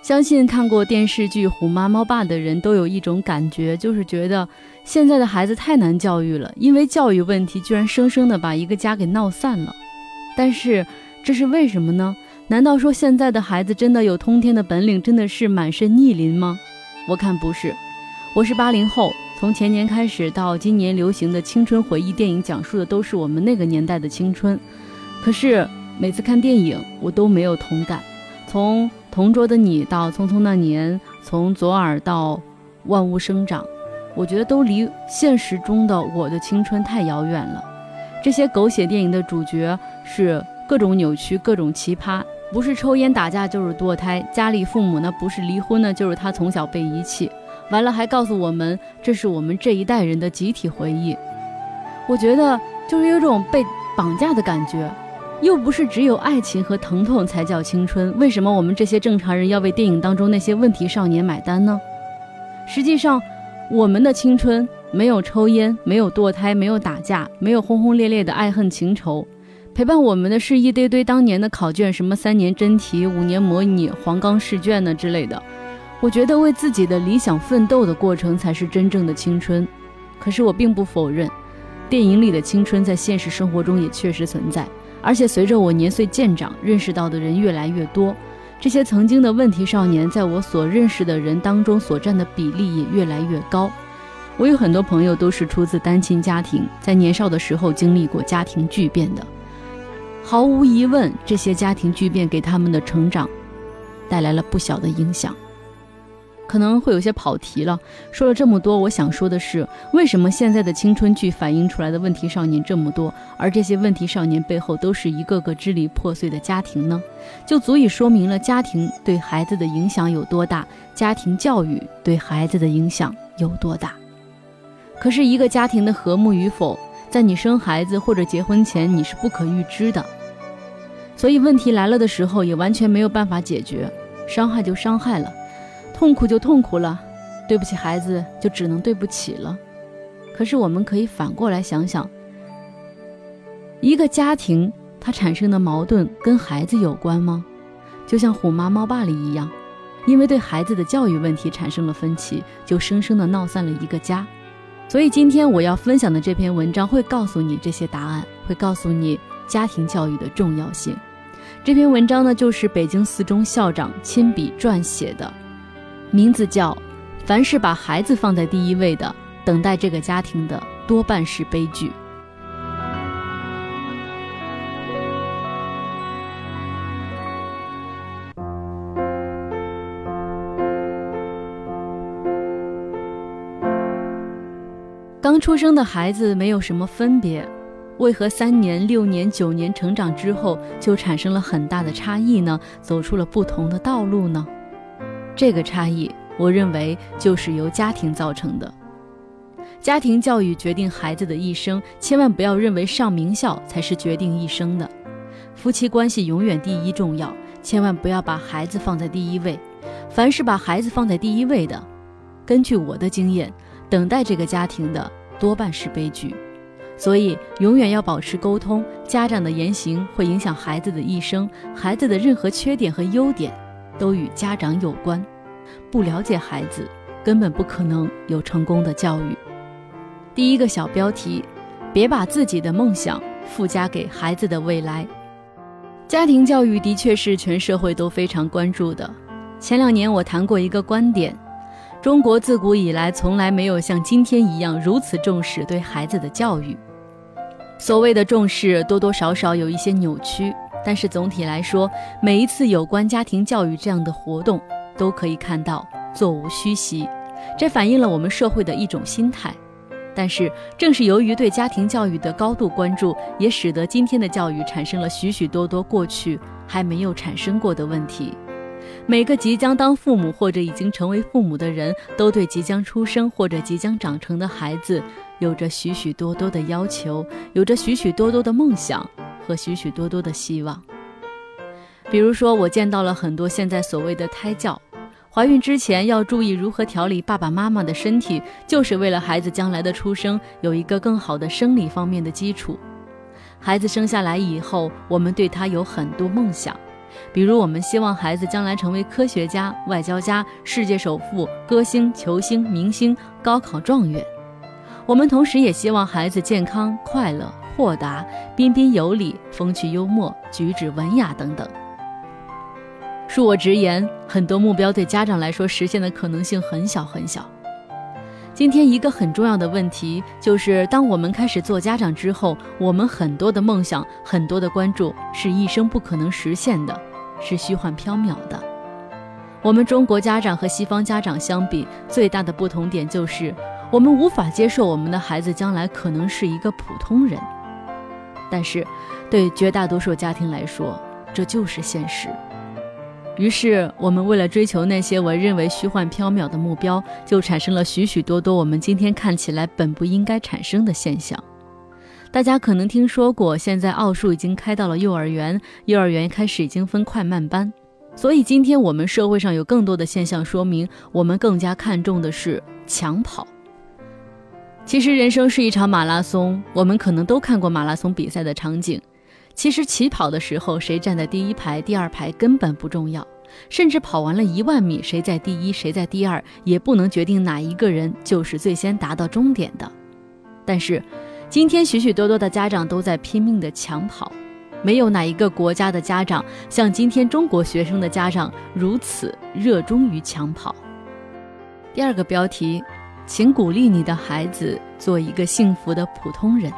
相信看过电视剧《虎妈猫爸》的人都有一种感觉，就是觉得现在的孩子太难教育了，因为教育问题居然生生的把一个家给闹散了。但是这是为什么呢？难道说现在的孩子真的有通天的本领，真的是满身逆鳞吗？我看不是。我是八零后，从前年开始到今年流行的青春回忆电影，讲述的都是我们那个年代的青春。可是每次看电影，我都没有同感。从同桌的你到匆匆那年，从左耳到万物生长，我觉得都离现实中的我的青春太遥远了。这些狗血电影的主角是各种扭曲、各种奇葩，不是抽烟打架就是堕胎，家里父母呢不是离婚呢就是他从小被遗弃，完了还告诉我们这是我们这一代人的集体回忆。我觉得就是有种被绑架的感觉。又不是只有爱情和疼痛才叫青春，为什么我们这些正常人要为电影当中那些问题少年买单呢？实际上，我们的青春没有抽烟，没有堕胎，没有打架，没有轰轰烈烈的爱恨情仇，陪伴我们的是一堆堆当年的考卷，什么三年真题、五年模拟、黄冈试卷呢之类的。我觉得为自己的理想奋斗的过程才是真正的青春。可是我并不否认，电影里的青春在现实生活中也确实存在。而且随着我年岁渐长，认识到的人越来越多，这些曾经的问题少年，在我所认识的人当中所占的比例也越来越高。我有很多朋友都是出自单亲家庭，在年少的时候经历过家庭巨变的。毫无疑问，这些家庭巨变给他们的成长带来了不小的影响。可能会有些跑题了。说了这么多，我想说的是，为什么现在的青春剧反映出来的问题少年这么多，而这些问题少年背后都是一个个支离破碎的家庭呢？就足以说明了家庭对孩子的影响有多大，家庭教育对孩子的影响有多大。可是，一个家庭的和睦与否，在你生孩子或者结婚前，你是不可预知的。所以，问题来了的时候，也完全没有办法解决，伤害就伤害了。痛苦就痛苦了，对不起孩子就只能对不起了。可是我们可以反过来想想，一个家庭它产生的矛盾跟孩子有关吗？就像《虎妈猫爸》里一样，因为对孩子的教育问题产生了分歧，就生生的闹散了一个家。所以今天我要分享的这篇文章会告诉你这些答案，会告诉你家庭教育的重要性。这篇文章呢，就是北京四中校长亲笔撰写的。名字叫“凡是把孩子放在第一位的，等待这个家庭的多半是悲剧。”刚出生的孩子没有什么分别，为何三年、六年、九年成长之后就产生了很大的差异呢？走出了不同的道路呢？这个差异，我认为就是由家庭造成的。家庭教育决定孩子的一生，千万不要认为上名校才是决定一生的。夫妻关系永远第一重要，千万不要把孩子放在第一位。凡是把孩子放在第一位的，根据我的经验，等待这个家庭的多半是悲剧。所以，永远要保持沟通。家长的言行会影响孩子的一生，孩子的任何缺点和优点。都与家长有关，不了解孩子，根本不可能有成功的教育。第一个小标题：别把自己的梦想附加给孩子的未来。家庭教育的确是全社会都非常关注的。前两年我谈过一个观点：中国自古以来从来没有像今天一样如此重视对孩子的教育。所谓的重视，多多少少有一些扭曲。但是总体来说，每一次有关家庭教育这样的活动，都可以看到座无虚席，这反映了我们社会的一种心态。但是正是由于对家庭教育的高度关注，也使得今天的教育产生了许许多多过去还没有产生过的问题。每个即将当父母或者已经成为父母的人，都对即将出生或者即将长成的孩子，有着许许多多的要求，有着许许多多的梦想。和许许多多的希望，比如说，我见到了很多现在所谓的胎教，怀孕之前要注意如何调理爸爸妈妈的身体，就是为了孩子将来的出生有一个更好的生理方面的基础。孩子生下来以后，我们对他有很多梦想，比如，我们希望孩子将来成为科学家、外交家、世界首富、歌星、球星、明星、高考状元。我们同时也希望孩子健康、快乐、豁达、彬彬有礼、风趣幽默、举止文雅等等。恕我直言，很多目标对家长来说实现的可能性很小很小。今天一个很重要的问题就是，当我们开始做家长之后，我们很多的梦想、很多的关注是一生不可能实现的。是虚幻缥缈的。我们中国家长和西方家长相比，最大的不同点就是，我们无法接受我们的孩子将来可能是一个普通人。但是，对绝大多数家庭来说，这就是现实。于是，我们为了追求那些我认为虚幻缥缈的目标，就产生了许许多多我们今天看起来本不应该产生的现象。大家可能听说过，现在奥数已经开到了幼儿园，幼儿园开始已经分快慢班，所以今天我们社会上有更多的现象说明，我们更加看重的是抢跑。其实人生是一场马拉松，我们可能都看过马拉松比赛的场景。其实起跑的时候，谁站在第一排、第二排根本不重要，甚至跑完了一万米，谁在第一，谁在第二，也不能决定哪一个人就是最先达到终点的。但是。今天许许多多的家长都在拼命的抢跑，没有哪一个国家的家长像今天中国学生的家长如此热衷于抢跑。第二个标题，请鼓励你的孩子做一个幸福的普通人。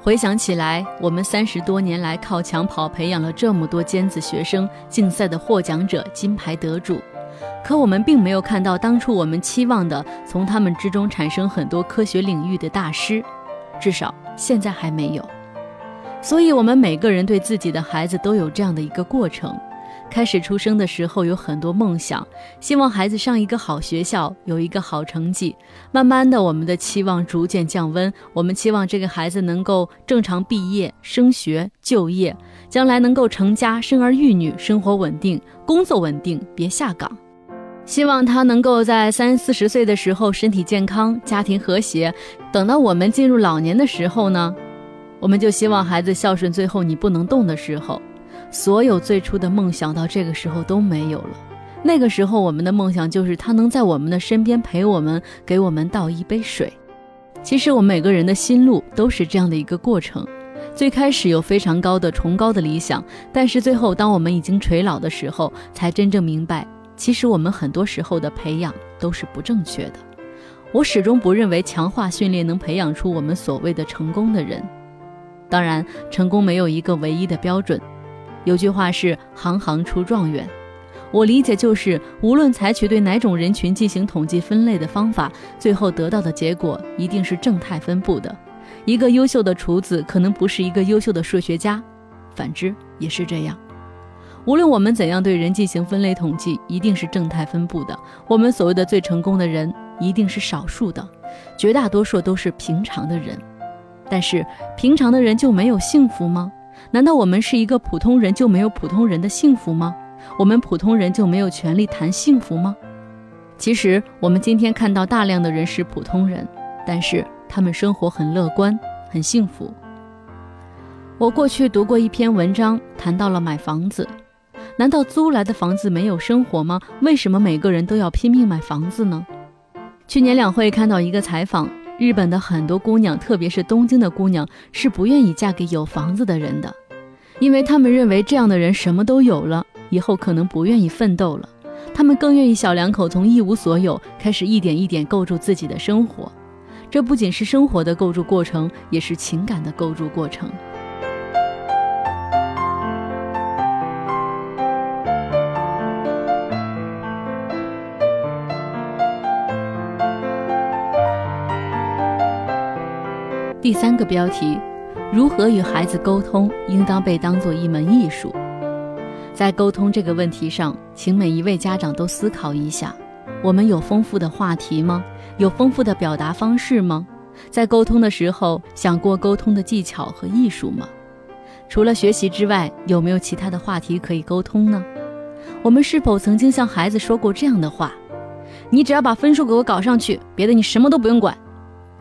回想起来，我们三十多年来靠抢跑培养了这么多尖子学生、竞赛的获奖者、金牌得主，可我们并没有看到当初我们期望的，从他们之中产生很多科学领域的大师。至少现在还没有，所以，我们每个人对自己的孩子都有这样的一个过程：开始出生的时候有很多梦想，希望孩子上一个好学校，有一个好成绩。慢慢的，我们的期望逐渐降温，我们期望这个孩子能够正常毕业、升学、就业，将来能够成家、生儿育女，生活稳定，工作稳定，别下岗。希望他能够在三四十岁的时候身体健康，家庭和谐。等到我们进入老年的时候呢，我们就希望孩子孝顺。最后你不能动的时候，所有最初的梦想到这个时候都没有了。那个时候我们的梦想就是他能在我们的身边陪我们，给我们倒一杯水。其实我们每个人的心路都是这样的一个过程。最开始有非常高的崇高的理想，但是最后当我们已经垂老的时候，才真正明白。其实我们很多时候的培养都是不正确的。我始终不认为强化训练能培养出我们所谓的成功的人。当然，成功没有一个唯一的标准。有句话是“行行出状元”，我理解就是，无论采取对哪种人群进行统计分类的方法，最后得到的结果一定是正态分布的。一个优秀的厨子可能不是一个优秀的数学家，反之也是这样。无论我们怎样对人进行分类统计，一定是正态分布的。我们所谓的最成功的人，一定是少数的，绝大多数都是平常的人。但是，平常的人就没有幸福吗？难道我们是一个普通人就没有普通人的幸福吗？我们普通人就没有权利谈幸福吗？其实，我们今天看到大量的人是普通人，但是他们生活很乐观，很幸福。我过去读过一篇文章，谈到了买房子。难道租来的房子没有生活吗？为什么每个人都要拼命买房子呢？去年两会看到一个采访，日本的很多姑娘，特别是东京的姑娘，是不愿意嫁给有房子的人的，因为他们认为这样的人什么都有了，以后可能不愿意奋斗了。他们更愿意小两口从一无所有开始，一点一点构筑自己的生活。这不仅是生活的构筑过程，也是情感的构筑过程。第三个标题：如何与孩子沟通，应当被当做一门艺术。在沟通这个问题上，请每一位家长都思考一下：我们有丰富的话题吗？有丰富的表达方式吗？在沟通的时候，想过沟通的技巧和艺术吗？除了学习之外，有没有其他的话题可以沟通呢？我们是否曾经向孩子说过这样的话：“你只要把分数给我搞上去，别的你什么都不用管。”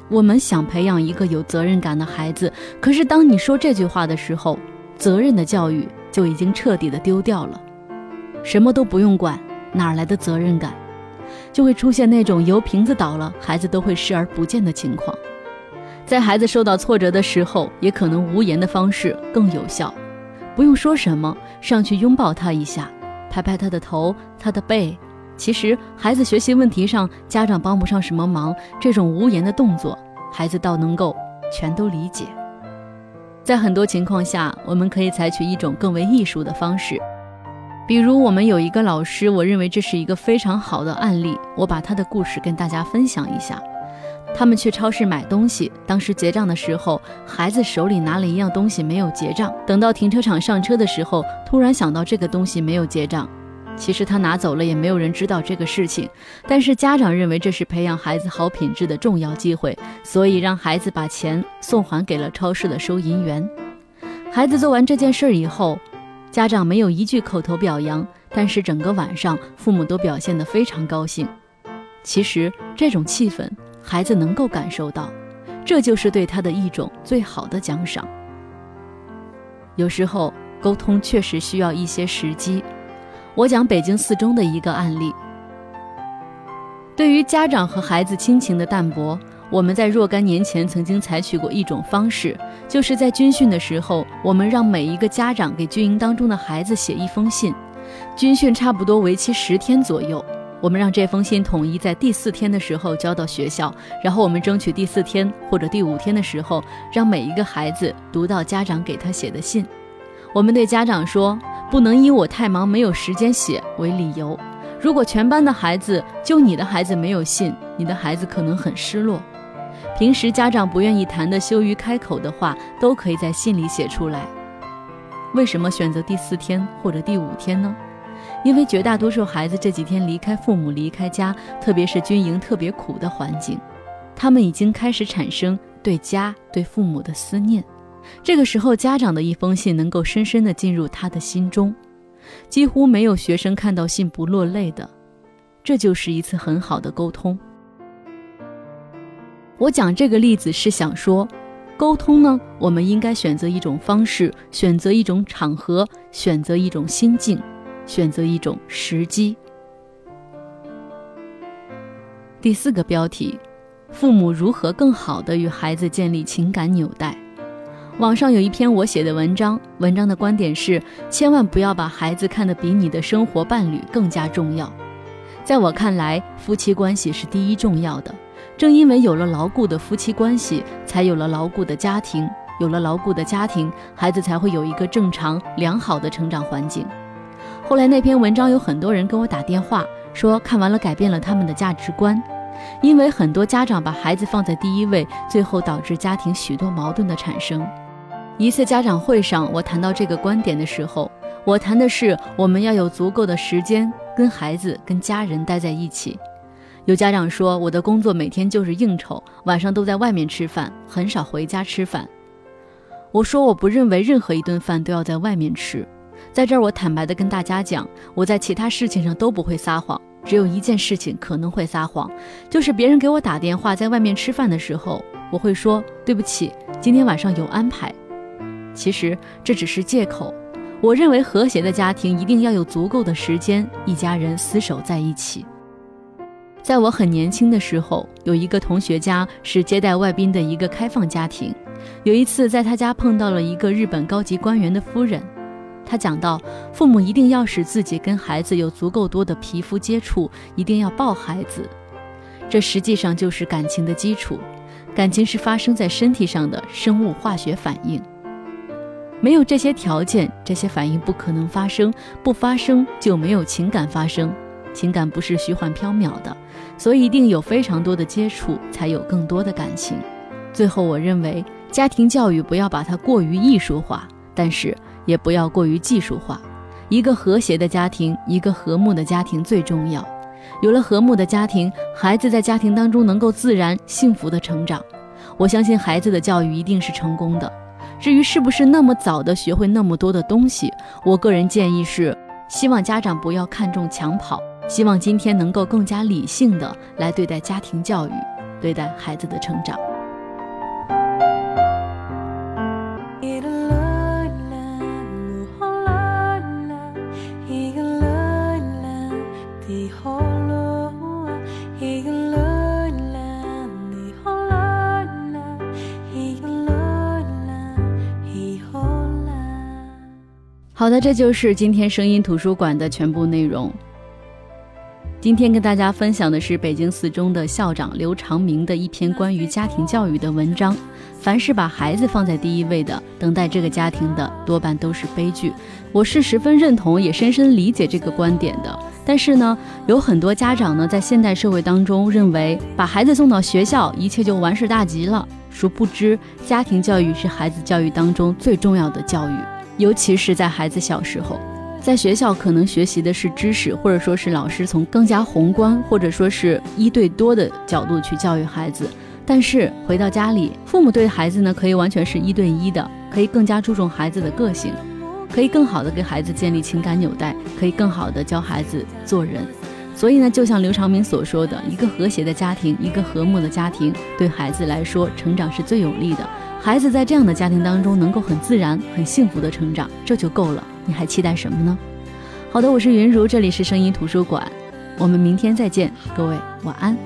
我们想培养一个有责任感的孩子，可是当你说这句话的时候，责任的教育就已经彻底的丢掉了，什么都不用管，哪来的责任感？就会出现那种油瓶子倒了，孩子都会视而不见的情况。在孩子受到挫折的时候，也可能无言的方式更有效，不用说什么，上去拥抱他一下，拍拍他的头、他的背。其实孩子学习问题上，家长帮不上什么忙，这种无言的动作，孩子倒能够全都理解。在很多情况下，我们可以采取一种更为艺术的方式，比如我们有一个老师，我认为这是一个非常好的案例，我把他的故事跟大家分享一下。他们去超市买东西，当时结账的时候，孩子手里拿了一样东西没有结账。等到停车场上车的时候，突然想到这个东西没有结账。其实他拿走了，也没有人知道这个事情。但是家长认为这是培养孩子好品质的重要机会，所以让孩子把钱送还给了超市的收银员。孩子做完这件事以后，家长没有一句口头表扬，但是整个晚上父母都表现得非常高兴。其实这种气氛。孩子能够感受到，这就是对他的一种最好的奖赏。有时候沟通确实需要一些时机。我讲北京四中的一个案例。对于家长和孩子亲情的淡薄，我们在若干年前曾经采取过一种方式，就是在军训的时候，我们让每一个家长给军营当中的孩子写一封信。军训差不多为期十天左右。我们让这封信统一在第四天的时候交到学校，然后我们争取第四天或者第五天的时候，让每一个孩子读到家长给他写的信。我们对家长说，不能以我太忙没有时间写为理由。如果全班的孩子就你的孩子没有信，你的孩子可能很失落。平时家长不愿意谈的、羞于开口的话，都可以在信里写出来。为什么选择第四天或者第五天呢？因为绝大多数孩子这几天离开父母、离开家，特别是军营特别苦的环境，他们已经开始产生对家、对父母的思念。这个时候，家长的一封信能够深深地进入他的心中，几乎没有学生看到信不落泪的。这就是一次很好的沟通。我讲这个例子是想说，沟通呢，我们应该选择一种方式，选择一种场合，选择一种心境。选择一种时机。第四个标题：父母如何更好地与孩子建立情感纽带。网上有一篇我写的文章，文章的观点是：千万不要把孩子看得比你的生活伴侣更加重要。在我看来，夫妻关系是第一重要的。正因为有了牢固的夫妻关系，才有了牢固的家庭，有了牢固的家庭，孩子才会有一个正常良好的成长环境。后来那篇文章有很多人跟我打电话说，看完了改变了他们的价值观，因为很多家长把孩子放在第一位，最后导致家庭许多矛盾的产生。一次家长会上，我谈到这个观点的时候，我谈的是我们要有足够的时间跟孩子、跟家人待在一起。有家长说，我的工作每天就是应酬，晚上都在外面吃饭，很少回家吃饭。我说，我不认为任何一顿饭都要在外面吃。在这儿，我坦白的跟大家讲，我在其他事情上都不会撒谎，只有一件事情可能会撒谎，就是别人给我打电话，在外面吃饭的时候，我会说对不起，今天晚上有安排。其实这只是借口。我认为和谐的家庭一定要有足够的时间，一家人厮守在一起。在我很年轻的时候，有一个同学家是接待外宾的一个开放家庭，有一次在他家碰到了一个日本高级官员的夫人。他讲到，父母一定要使自己跟孩子有足够多的皮肤接触，一定要抱孩子，这实际上就是感情的基础。感情是发生在身体上的生物化学反应，没有这些条件，这些反应不可能发生，不发生就没有情感发生。情感不是虚幻缥缈的，所以一定有非常多的接触，才有更多的感情。最后，我认为家庭教育不要把它过于艺术化，但是。也不要过于技术化，一个和谐的家庭，一个和睦的家庭最重要。有了和睦的家庭，孩子在家庭当中能够自然幸福的成长。我相信孩子的教育一定是成功的。至于是不是那么早的学会那么多的东西，我个人建议是，希望家长不要看重抢跑，希望今天能够更加理性的来对待家庭教育，对待孩子的成长。好的，这就是今天声音图书馆的全部内容。今天跟大家分享的是北京四中的校长刘长明的一篇关于家庭教育的文章。凡是把孩子放在第一位的，等待这个家庭的多半都是悲剧。我是十分认同，也深深理解这个观点的。但是呢，有很多家长呢，在现代社会当中，认为把孩子送到学校，一切就完事大吉了。殊不知，家庭教育是孩子教育当中最重要的教育，尤其是在孩子小时候。在学校可能学习的是知识，或者说是老师从更加宏观，或者说是一对多的角度去教育孩子。但是回到家里，父母对孩子呢，可以完全是一对一的，可以更加注重孩子的个性，可以更好的给孩子建立情感纽带，可以更好的教孩子做人。所以呢，就像刘长明所说的，一个和谐的家庭，一个和睦的家庭，对孩子来说成长是最有利的。孩子在这样的家庭当中，能够很自然、很幸福的成长，这就够了。你还期待什么呢？好的，我是云如，这里是声音图书馆，我们明天再见，各位晚安。